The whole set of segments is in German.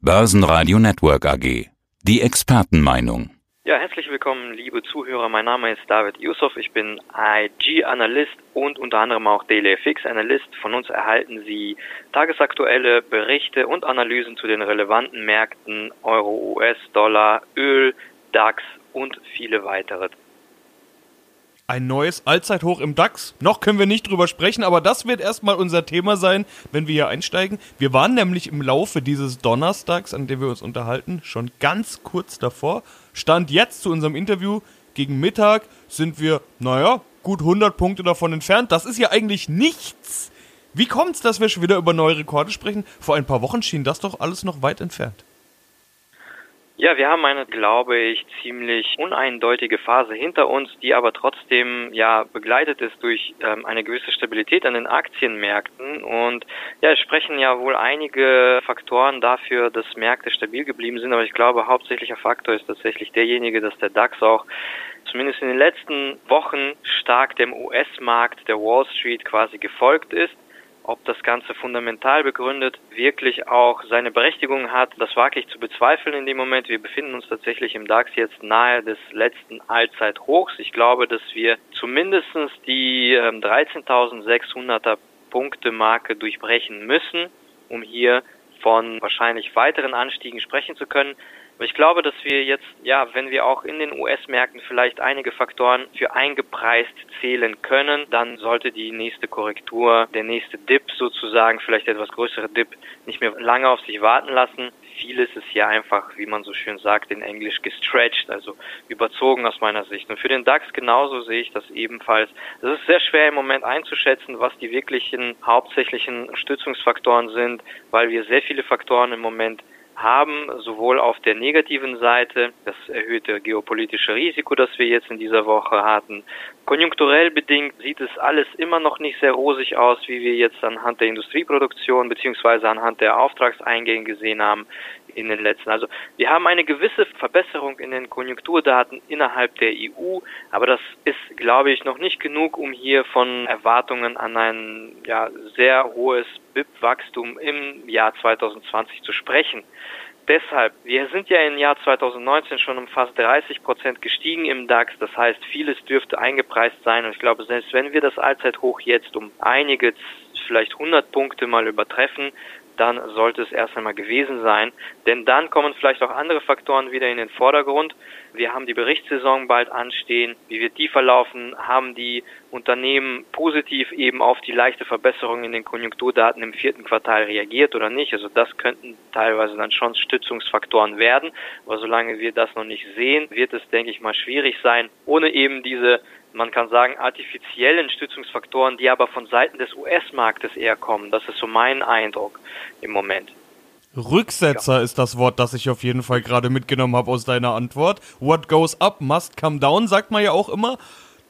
Börsenradio Network AG. Die Expertenmeinung. Ja, herzlich willkommen, liebe Zuhörer. Mein Name ist David Yusuf. Ich bin IG-Analyst und unter anderem auch DailyFX-Analyst. Von uns erhalten Sie tagesaktuelle Berichte und Analysen zu den relevanten Märkten Euro, US-Dollar, Öl, DAX und viele weitere ein neues Allzeithoch im DAX. Noch können wir nicht drüber sprechen, aber das wird erstmal unser Thema sein, wenn wir hier einsteigen. Wir waren nämlich im Laufe dieses Donnerstags, an dem wir uns unterhalten, schon ganz kurz davor. Stand jetzt zu unserem Interview gegen Mittag sind wir, naja, gut 100 Punkte davon entfernt. Das ist ja eigentlich nichts. Wie kommt es, dass wir schon wieder über neue Rekorde sprechen? Vor ein paar Wochen schien das doch alles noch weit entfernt. Ja, wir haben eine, glaube ich, ziemlich uneindeutige Phase hinter uns, die aber trotzdem ja begleitet ist durch ähm, eine gewisse Stabilität an den Aktienmärkten. Und ja, es sprechen ja wohl einige Faktoren dafür, dass Märkte stabil geblieben sind, aber ich glaube, hauptsächlicher Faktor ist tatsächlich derjenige, dass der DAX auch zumindest in den letzten Wochen stark dem US-Markt der Wall Street quasi gefolgt ist ob das Ganze fundamental begründet wirklich auch seine Berechtigung hat, das wage ich zu bezweifeln in dem Moment. Wir befinden uns tatsächlich im DAX jetzt nahe des letzten Allzeithochs. Ich glaube, dass wir zumindest die 13.600er ähm, Punkte Marke durchbrechen müssen, um hier von wahrscheinlich weiteren Anstiegen sprechen zu können. Aber ich glaube, dass wir jetzt, ja, wenn wir auch in den US-Märkten vielleicht einige Faktoren für eingepreist zählen können, dann sollte die nächste Korrektur, der nächste Dip sozusagen, vielleicht etwas größere Dip, nicht mehr lange auf sich warten lassen. Vieles ist hier einfach, wie man so schön sagt, in Englisch gestretched, also überzogen aus meiner Sicht. Und für den DAX genauso sehe ich das ebenfalls. Es ist sehr schwer im Moment einzuschätzen, was die wirklichen hauptsächlichen Stützungsfaktoren sind, weil wir sehr viele Faktoren im Moment haben, sowohl auf der negativen Seite das erhöhte geopolitische Risiko, das wir jetzt in dieser Woche hatten. Konjunkturell bedingt sieht es alles immer noch nicht sehr rosig aus, wie wir jetzt anhand der Industrieproduktion beziehungsweise anhand der Auftragseingänge gesehen haben in den letzten. Also wir haben eine gewisse Verbesserung in den Konjunkturdaten innerhalb der EU, aber das ist, glaube ich, noch nicht genug, um hier von Erwartungen an ein ja, sehr hohes BIP-Wachstum im Jahr 2020 zu sprechen. Deshalb, wir sind ja im Jahr 2019 schon um fast 30 Prozent gestiegen im DAX. Das heißt, vieles dürfte eingepreist sein. Und ich glaube, selbst wenn wir das Allzeithoch jetzt um einige, vielleicht 100 Punkte mal übertreffen, dann sollte es erst einmal gewesen sein. Denn dann kommen vielleicht auch andere Faktoren wieder in den Vordergrund. Wir haben die Berichtssaison bald anstehen. Wie wird die verlaufen? Haben die Unternehmen positiv eben auf die leichte Verbesserung in den Konjunkturdaten im vierten Quartal reagiert oder nicht? Also das könnten teilweise dann schon Stützungsfaktoren werden. Aber solange wir das noch nicht sehen, wird es, denke ich mal, schwierig sein, ohne eben diese man kann sagen, artifiziellen Stützungsfaktoren, die aber von Seiten des US-Marktes eher kommen. Das ist so mein Eindruck im Moment. Rücksetzer ja. ist das Wort, das ich auf jeden Fall gerade mitgenommen habe aus deiner Antwort. What goes up must come down, sagt man ja auch immer.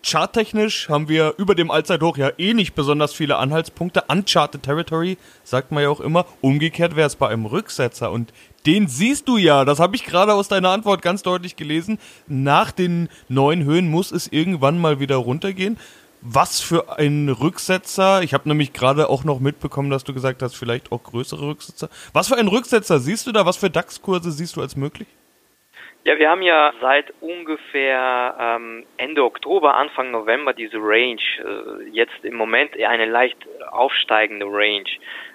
Charttechnisch haben wir über dem Allzeithoch ja eh nicht besonders viele Anhaltspunkte. Uncharted Territory, sagt man ja auch immer. Umgekehrt wäre es bei einem Rücksetzer. Und den siehst du ja, das habe ich gerade aus deiner Antwort ganz deutlich gelesen. Nach den neuen Höhen muss es irgendwann mal wieder runtergehen. Was für ein Rücksetzer. Ich habe nämlich gerade auch noch mitbekommen, dass du gesagt hast, vielleicht auch größere Rücksetzer. Was für ein Rücksetzer siehst du da? Was für DAX-Kurse siehst du als möglich? Ja, wir haben ja seit ungefähr ähm, Ende Oktober, Anfang November diese Range. Äh, jetzt im Moment eine leicht aufsteigende Range.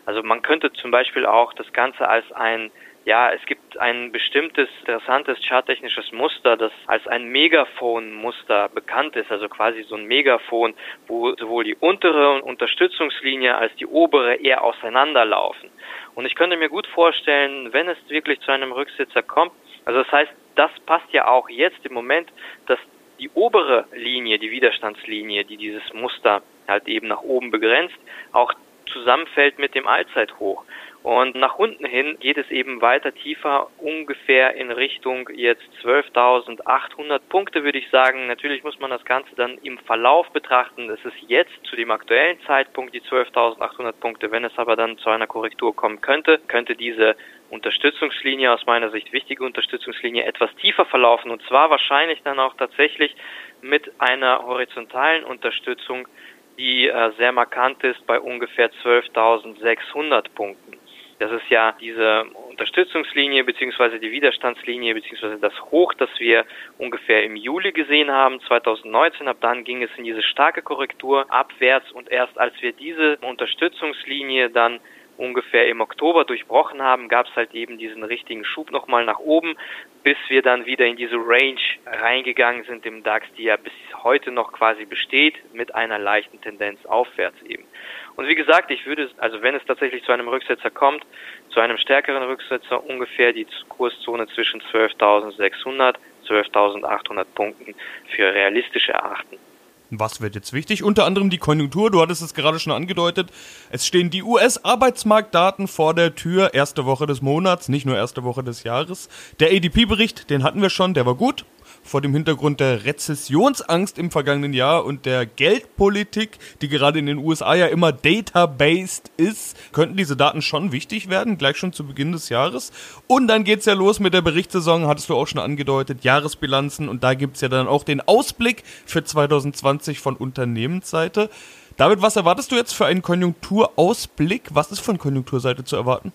Also man könnte zum Beispiel auch das Ganze als ein ja, es gibt ein bestimmtes interessantes charttechnisches Muster, das als ein Megaphon-Muster bekannt ist, also quasi so ein Megaphon, wo sowohl die untere Unterstützungslinie als die obere eher auseinanderlaufen. Und ich könnte mir gut vorstellen, wenn es wirklich zu einem Rücksitzer kommt, also das heißt, das passt ja auch jetzt im Moment, dass die obere Linie, die Widerstandslinie, die dieses Muster halt eben nach oben begrenzt, auch zusammenfällt mit dem Allzeithoch. Und nach unten hin geht es eben weiter tiefer, ungefähr in Richtung jetzt 12.800 Punkte, würde ich sagen. Natürlich muss man das Ganze dann im Verlauf betrachten. Es ist jetzt zu dem aktuellen Zeitpunkt die 12.800 Punkte. Wenn es aber dann zu einer Korrektur kommen könnte, könnte diese Unterstützungslinie, aus meiner Sicht wichtige Unterstützungslinie, etwas tiefer verlaufen und zwar wahrscheinlich dann auch tatsächlich mit einer horizontalen Unterstützung, die äh, sehr markant ist bei ungefähr 12.600 Punkten. Das ist ja diese Unterstützungslinie bzw. die Widerstandslinie bzw. das Hoch, das wir ungefähr im Juli gesehen haben 2019. Ab dann ging es in diese starke Korrektur abwärts und erst als wir diese Unterstützungslinie dann ungefähr im Oktober durchbrochen haben, gab es halt eben diesen richtigen Schub nochmal nach oben, bis wir dann wieder in diese Range reingegangen sind im DAX, die ja bis heute noch quasi besteht, mit einer leichten Tendenz aufwärts eben. Und wie gesagt, ich würde, also wenn es tatsächlich zu einem Rücksetzer kommt, zu einem stärkeren Rücksetzer ungefähr die Kurszone zwischen 12.600 12.800 Punkten für realistisch erachten. Was wird jetzt wichtig? Unter anderem die Konjunktur, du hattest es gerade schon angedeutet. Es stehen die US-Arbeitsmarktdaten vor der Tür, erste Woche des Monats, nicht nur erste Woche des Jahres. Der ADP-Bericht, den hatten wir schon, der war gut vor dem Hintergrund der Rezessionsangst im vergangenen Jahr und der Geldpolitik, die gerade in den USA ja immer databased ist, könnten diese Daten schon wichtig werden, gleich schon zu Beginn des Jahres. Und dann geht's ja los mit der Berichtssaison, hattest du auch schon angedeutet, Jahresbilanzen und da gibt's ja dann auch den Ausblick für 2020 von Unternehmensseite. David, was erwartest du jetzt für einen Konjunkturausblick? Was ist von Konjunkturseite zu erwarten?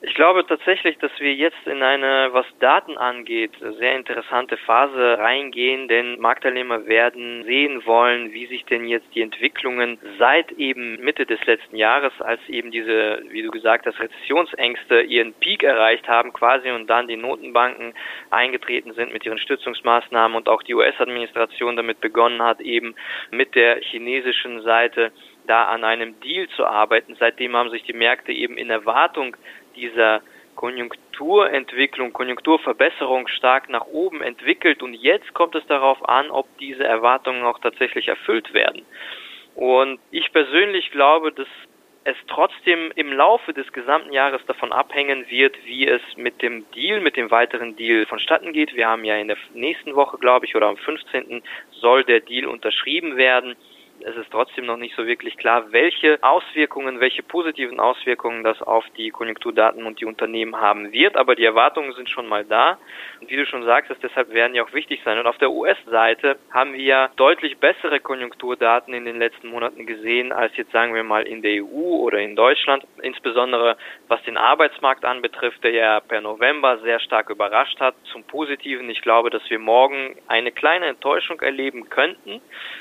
Ich glaube tatsächlich, dass wir jetzt in eine, was Daten angeht, sehr interessante Phase reingehen, denn Marktteilnehmer werden sehen wollen, wie sich denn jetzt die Entwicklungen seit eben Mitte des letzten Jahres, als eben diese, wie du gesagt hast, Rezessionsängste ihren Peak erreicht haben quasi und dann die Notenbanken eingetreten sind mit ihren Stützungsmaßnahmen und auch die US-Administration damit begonnen hat, eben mit der chinesischen Seite da an einem Deal zu arbeiten. Seitdem haben sich die Märkte eben in Erwartung dieser Konjunkturentwicklung, Konjunkturverbesserung stark nach oben entwickelt und jetzt kommt es darauf an, ob diese Erwartungen auch tatsächlich erfüllt werden. Und ich persönlich glaube, dass es trotzdem im Laufe des gesamten Jahres davon abhängen wird, wie es mit dem Deal, mit dem weiteren Deal vonstatten geht. Wir haben ja in der nächsten Woche, glaube ich, oder am 15. soll der Deal unterschrieben werden es ist trotzdem noch nicht so wirklich klar, welche Auswirkungen, welche positiven Auswirkungen das auf die Konjunkturdaten und die Unternehmen haben wird. Aber die Erwartungen sind schon mal da. Und wie du schon sagst, deshalb werden die auch wichtig sein. Und auf der US-Seite haben wir ja deutlich bessere Konjunkturdaten in den letzten Monaten gesehen, als jetzt sagen wir mal in der EU oder in Deutschland. Insbesondere was den Arbeitsmarkt anbetrifft, der ja per November sehr stark überrascht hat. Zum Positiven, ich glaube, dass wir morgen eine kleine Enttäuschung erleben könnten,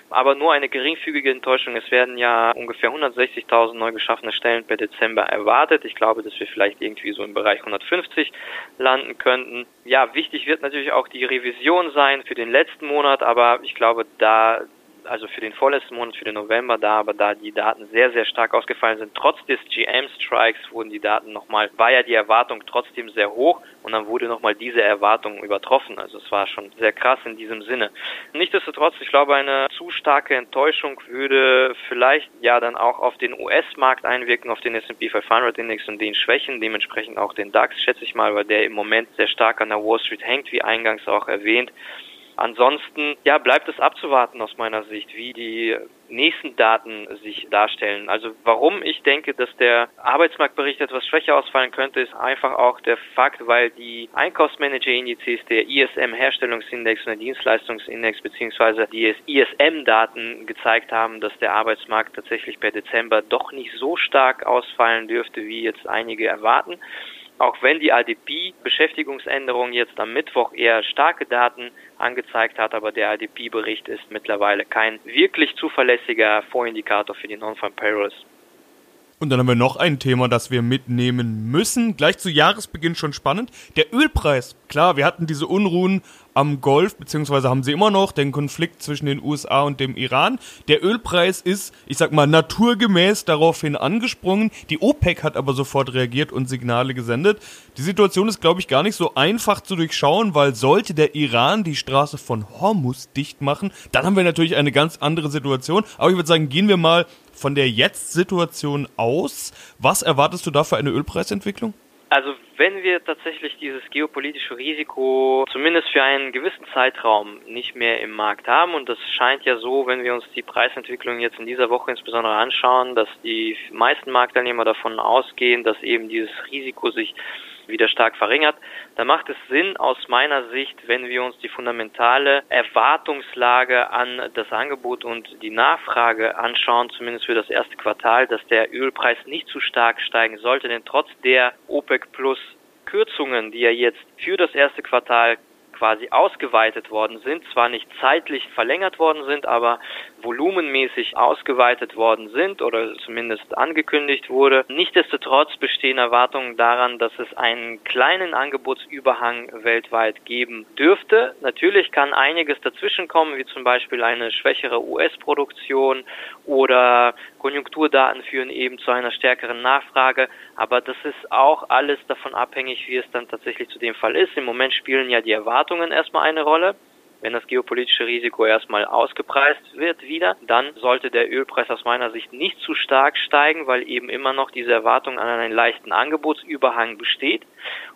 aber nur eine geringfügige geringfügige Enttäuschung. Es werden ja ungefähr 160.000 neu geschaffene Stellen per Dezember erwartet. Ich glaube, dass wir vielleicht irgendwie so im Bereich 150 landen könnten. Ja, wichtig wird natürlich auch die Revision sein für den letzten Monat, aber ich glaube, da also für den vorletzten Monat, für den November da, aber da die Daten sehr, sehr stark ausgefallen sind, trotz des GM-Strikes wurden die Daten nochmal, war ja die Erwartung trotzdem sehr hoch und dann wurde nochmal diese Erwartung übertroffen. Also es war schon sehr krass in diesem Sinne. Nichtsdestotrotz, ich glaube, eine zu starke Enttäuschung würde vielleicht ja dann auch auf den US-Markt einwirken, auf den S&P 500 Index und den schwächen, dementsprechend auch den DAX, schätze ich mal, weil der im Moment sehr stark an der Wall Street hängt, wie eingangs auch erwähnt. Ansonsten, ja, bleibt es abzuwarten aus meiner Sicht, wie die nächsten Daten sich darstellen. Also warum ich denke, dass der Arbeitsmarktbericht etwas schwächer ausfallen könnte, ist einfach auch der Fakt, weil die Einkaufsmanager-Indizes, der ISM-Herstellungsindex und der Dienstleistungsindex beziehungsweise die ISM-Daten gezeigt haben, dass der Arbeitsmarkt tatsächlich per Dezember doch nicht so stark ausfallen dürfte, wie jetzt einige erwarten. Auch wenn die ADP-Beschäftigungsänderung jetzt am Mittwoch eher starke Daten angezeigt hat, aber der ADP-Bericht ist mittlerweile kein wirklich zuverlässiger Vorindikator für die Non-Farm Payrolls. Und dann haben wir noch ein Thema, das wir mitnehmen müssen. Gleich zu Jahresbeginn schon spannend. Der Ölpreis. Klar, wir hatten diese Unruhen am Golf, beziehungsweise haben sie immer noch den Konflikt zwischen den USA und dem Iran. Der Ölpreis ist, ich sag mal, naturgemäß daraufhin angesprungen. Die OPEC hat aber sofort reagiert und Signale gesendet. Die Situation ist, glaube ich, gar nicht so einfach zu durchschauen, weil sollte der Iran die Straße von Hormuz dicht machen, dann haben wir natürlich eine ganz andere Situation. Aber ich würde sagen, gehen wir mal von der Jetzt-Situation aus. Was erwartest du da für eine Ölpreisentwicklung? Also wenn wir tatsächlich dieses geopolitische Risiko zumindest für einen gewissen Zeitraum nicht mehr im Markt haben, und das scheint ja so, wenn wir uns die Preisentwicklung jetzt in dieser Woche insbesondere anschauen, dass die meisten Marktteilnehmer davon ausgehen, dass eben dieses Risiko sich wieder stark verringert, da macht es Sinn aus meiner Sicht, wenn wir uns die fundamentale Erwartungslage an das Angebot und die Nachfrage anschauen, zumindest für das erste Quartal, dass der Ölpreis nicht zu stark steigen sollte, denn trotz der OPEC Plus Kürzungen, die ja jetzt für das erste Quartal quasi ausgeweitet worden sind, zwar nicht zeitlich verlängert worden sind, aber volumenmäßig ausgeweitet worden sind oder zumindest angekündigt wurde. Nichtsdestotrotz bestehen Erwartungen daran, dass es einen kleinen Angebotsüberhang weltweit geben dürfte. Natürlich kann einiges dazwischenkommen, wie zum Beispiel eine schwächere US-Produktion oder Konjunkturdaten führen eben zu einer stärkeren Nachfrage, aber das ist auch alles davon abhängig, wie es dann tatsächlich zu dem Fall ist. Im Moment spielen ja die Erwartungen erstmal eine Rolle. Wenn das geopolitische Risiko erstmal ausgepreist wird wieder, dann sollte der Ölpreis aus meiner Sicht nicht zu stark steigen, weil eben immer noch diese Erwartung an einen leichten Angebotsüberhang besteht.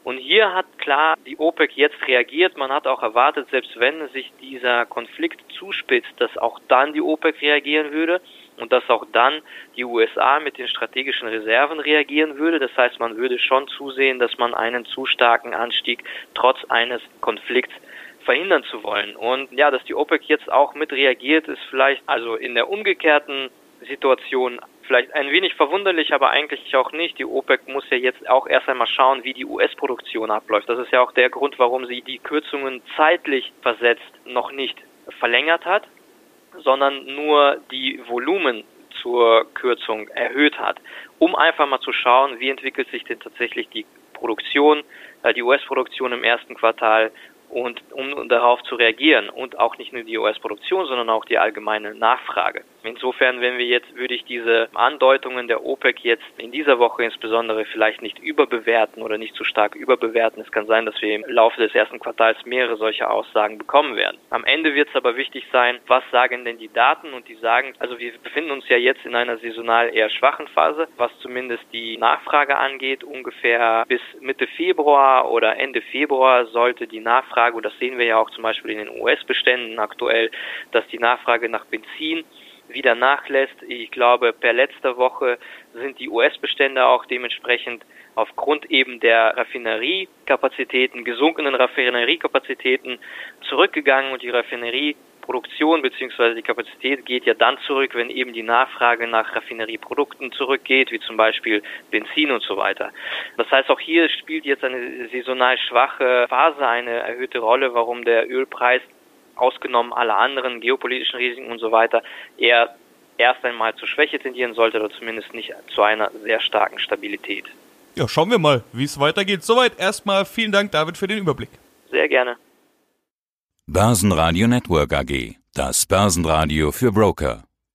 Und hier hat klar die OPEC jetzt reagiert. Man hat auch erwartet, selbst wenn sich dieser Konflikt zuspitzt, dass auch dann die OPEC reagieren würde und dass auch dann die USA mit den strategischen Reserven reagieren würde. Das heißt, man würde schon zusehen, dass man einen zu starken Anstieg trotz eines Konflikts verhindern zu wollen. Und ja, dass die OPEC jetzt auch mit reagiert, ist vielleicht also in der umgekehrten Situation vielleicht ein wenig verwunderlich, aber eigentlich auch nicht. Die OPEC muss ja jetzt auch erst einmal schauen, wie die US-Produktion abläuft. Das ist ja auch der Grund, warum sie die Kürzungen zeitlich versetzt noch nicht verlängert hat, sondern nur die Volumen zur Kürzung erhöht hat, um einfach mal zu schauen, wie entwickelt sich denn tatsächlich die Produktion, äh, die US-Produktion im ersten Quartal und um darauf zu reagieren und auch nicht nur die US-Produktion, sondern auch die allgemeine Nachfrage. Insofern, wenn wir jetzt, würde ich diese Andeutungen der OPEC jetzt in dieser Woche insbesondere vielleicht nicht überbewerten oder nicht zu stark überbewerten. Es kann sein, dass wir im Laufe des ersten Quartals mehrere solche Aussagen bekommen werden. Am Ende wird es aber wichtig sein, was sagen denn die Daten und die sagen, also wir befinden uns ja jetzt in einer saisonal eher schwachen Phase, was zumindest die Nachfrage angeht. Ungefähr bis Mitte Februar oder Ende Februar sollte die Nachfrage, und das sehen wir ja auch zum Beispiel in den US-Beständen aktuell, dass die Nachfrage nach Benzin wieder nachlässt. Ich glaube, per letzter Woche sind die US-Bestände auch dementsprechend aufgrund eben der Raffineriekapazitäten, gesunkenen Raffineriekapazitäten zurückgegangen und die Raffinerieproduktion bzw. die Kapazität geht ja dann zurück, wenn eben die Nachfrage nach Raffinerieprodukten zurückgeht, wie zum Beispiel Benzin und so weiter. Das heißt, auch hier spielt jetzt eine saisonal schwache Phase eine erhöhte Rolle, warum der Ölpreis ausgenommen alle anderen geopolitischen Risiken und so weiter, eher erst einmal zur Schwäche tendieren sollte oder zumindest nicht zu einer sehr starken Stabilität. Ja, schauen wir mal, wie es weitergeht. Soweit erstmal vielen Dank, David, für den Überblick. Sehr gerne. Börsenradio Network AG, das Börsenradio für Broker.